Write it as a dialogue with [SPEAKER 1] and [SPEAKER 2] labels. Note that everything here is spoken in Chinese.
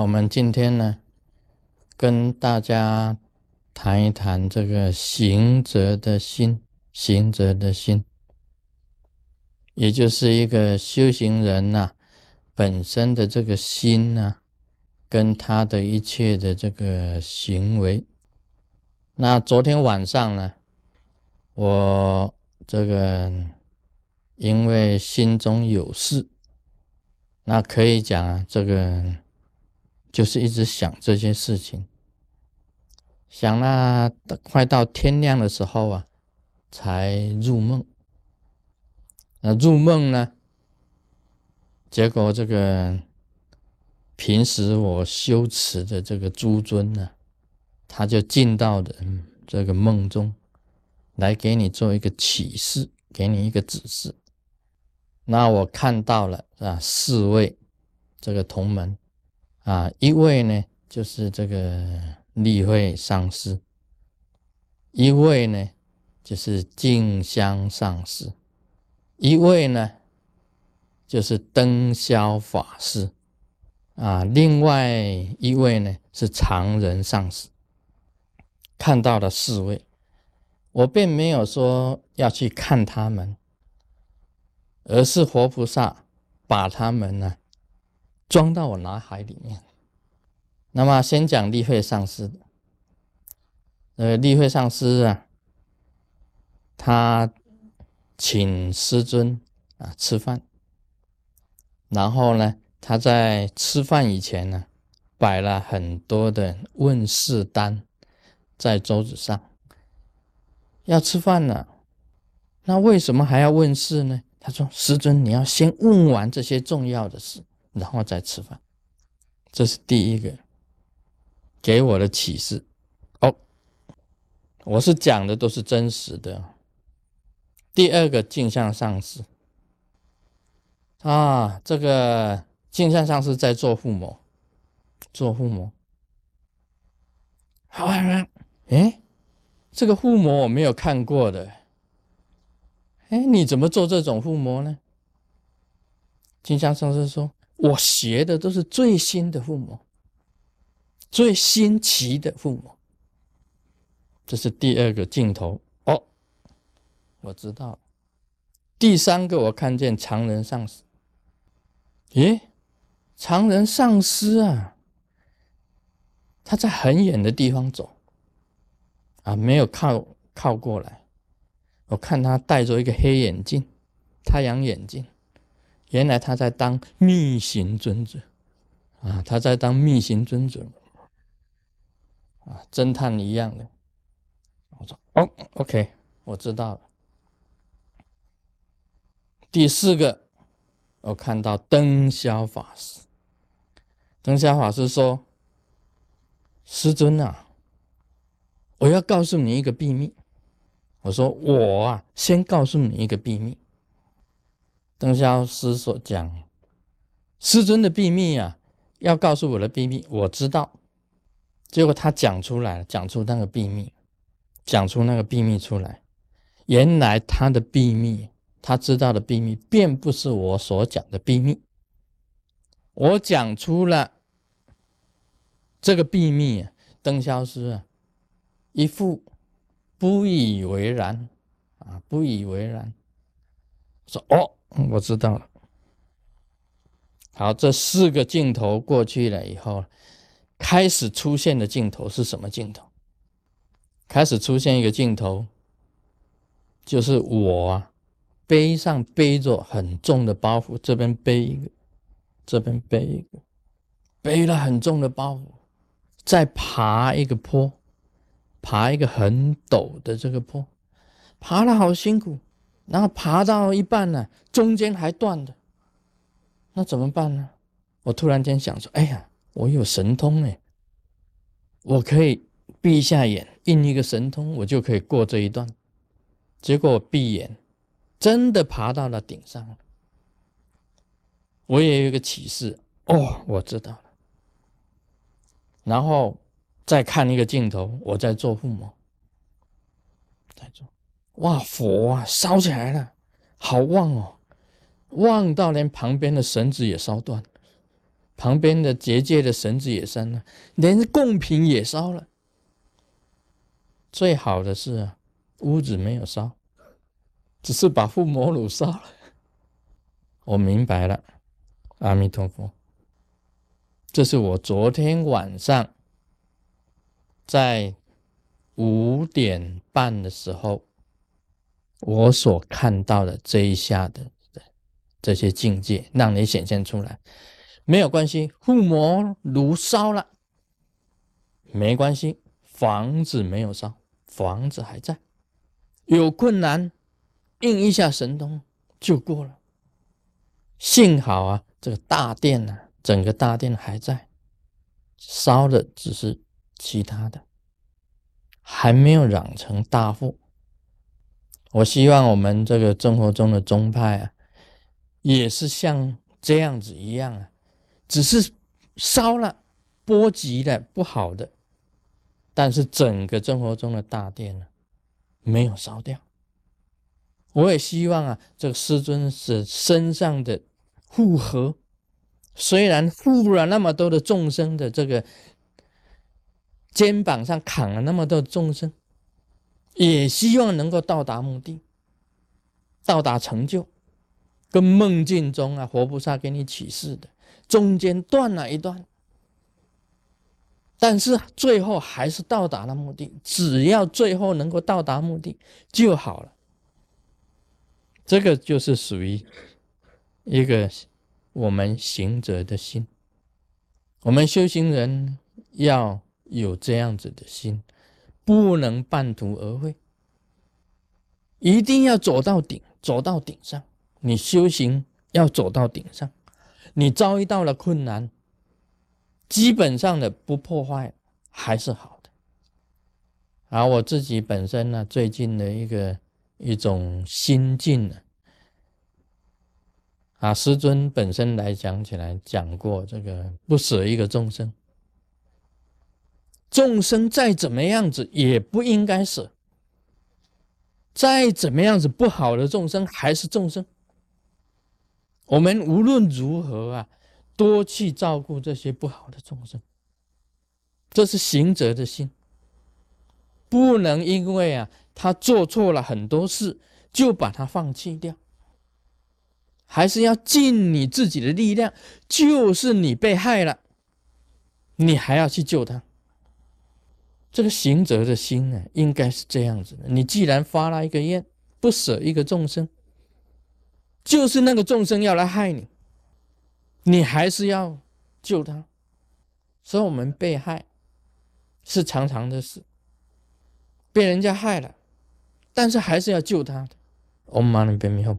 [SPEAKER 1] 我们今天呢，跟大家谈一谈这个行者的心，行者的心，也就是一个修行人呐本身的这个心呢，跟他的一切的这个行为。那昨天晚上呢，我这个因为心中有事，那可以讲啊，这个就是一直想这些事情，想那快到天亮的时候啊，才入梦。那入梦呢，结果这个平时我修持的这个诸尊呢。他就进到的这个梦中，来给你做一个启示，给你一个指示。那我看到了啊，四位这个同门啊，一位呢就是这个立会上师，一位呢就是静香上师，一位呢就是灯霄法师啊，另外一位呢是常人上师。看到了四位，我并没有说要去看他们，而是活菩萨把他们呢装到我脑海里面。那么先讲立慧上师，呃，立慧上师啊，他请师尊啊吃饭，然后呢，他在吃饭以前呢，摆了很多的问事单。在桌子上要吃饭了，那为什么还要问事呢？他说：“师尊，你要先问完这些重要的事，然后再吃饭。”这是第一个给我的启示。哦，我是讲的都是真实的。第二个镜像上司啊，这个镜像上司在做父母，做父母，好啊。哎，这个护魔我没有看过的。哎，你怎么做这种护魔呢？镜像上司说：“我学的都是最新的父母，最新奇的父母。”这是第二个镜头哦，我知道。第三个，我看见常人丧尸。咦，常人丧尸啊，他在很远的地方走。啊，没有靠靠过来，我看他戴着一个黑眼镜，太阳眼镜，原来他在当密行尊者，啊，他在当密行尊者，啊，侦探一样的。我说哦，OK，我知道了。第四个，我看到灯霄法师，灯霄法师说：“师尊啊。”我要告诉你一个秘密。我说我啊，先告诉你一个秘密。邓霄师所讲，师尊的秘密啊，要告诉我的秘密，我知道。结果他讲出来了，讲出那个秘密，讲出那个秘密出来。原来他的秘密，他知道的秘密，并不是我所讲的秘密。我讲出了这个秘密，邓霄师啊。一副不以为然啊，不以为然，说：“哦，我知道了。”好，这四个镜头过去了以后，开始出现的镜头是什么镜头？开始出现一个镜头，就是我啊，背上背着很重的包袱，这边背一个，这边背一个，背了很重的包袱，在爬一个坡。爬一个很陡的这个坡，爬了好辛苦，然后爬到一半呢，中间还断的，那怎么办呢？我突然间想说：“哎呀，我有神通哎，我可以闭一下眼，印一个神通，我就可以过这一段。”结果我闭眼，真的爬到了顶上了。我也有一个启示哦，我知道了，然后。再看一个镜头，我在做父母，在做，哇，火啊，烧起来了，好旺哦，旺到连旁边的绳子也烧断，旁边的结界的绳子也删了，连贡品也烧了。最好的是啊，屋子没有烧，只是把护摩炉烧了。我明白了，阿弥陀佛。这是我昨天晚上在五点半的时候，我所看到的这一下的这些境界，让你显现出来。没有关系，护摩炉烧了，没关系，房子没有烧，房子还在。有困难，应一下神通就过了。幸好啊，这个大殿呢，整个大殿还在，烧的只是其他的，还没有染成大祸。我希望我们这个生活中的宗派啊，也是像这样子一样啊，只是烧了波及的不好的，但是整个生活中的大殿呢，没有烧掉。我也希望啊，这个师尊是身上的。护合，虽然护了那么多的众生的这个肩膀上扛了那么多众生，也希望能够到达目的，到达成就，跟梦境中啊活菩萨给你启示的中间断了一段，但是最后还是到达了目的，只要最后能够到达目的就好了。这个就是属于。一个我们行者的心，我们修行人要有这样子的心，不能半途而废，一定要走到顶，走到顶上。你修行要走到顶上，你遭遇到了困难，基本上的不破坏还是好的。而我自己本身呢，最近的一个一种心境呢。啊，师尊本身来讲起来，讲过这个不舍一个众生，众生再怎么样子也不应该舍，再怎么样子不好的众生还是众生，我们无论如何啊，多去照顾这些不好的众生，这是行者的心，不能因为啊他做错了很多事，就把他放弃掉。还是要尽你自己的力量，就是你被害了，你还要去救他。这个行者的心呢，应该是这样子的：你既然发了一个愿，不舍一个众生，就是那个众生要来害你，你还是要救他。所以，我们被害是常常的事，被人家害了，但是还是要救他的。Om Mani p a m e Hum。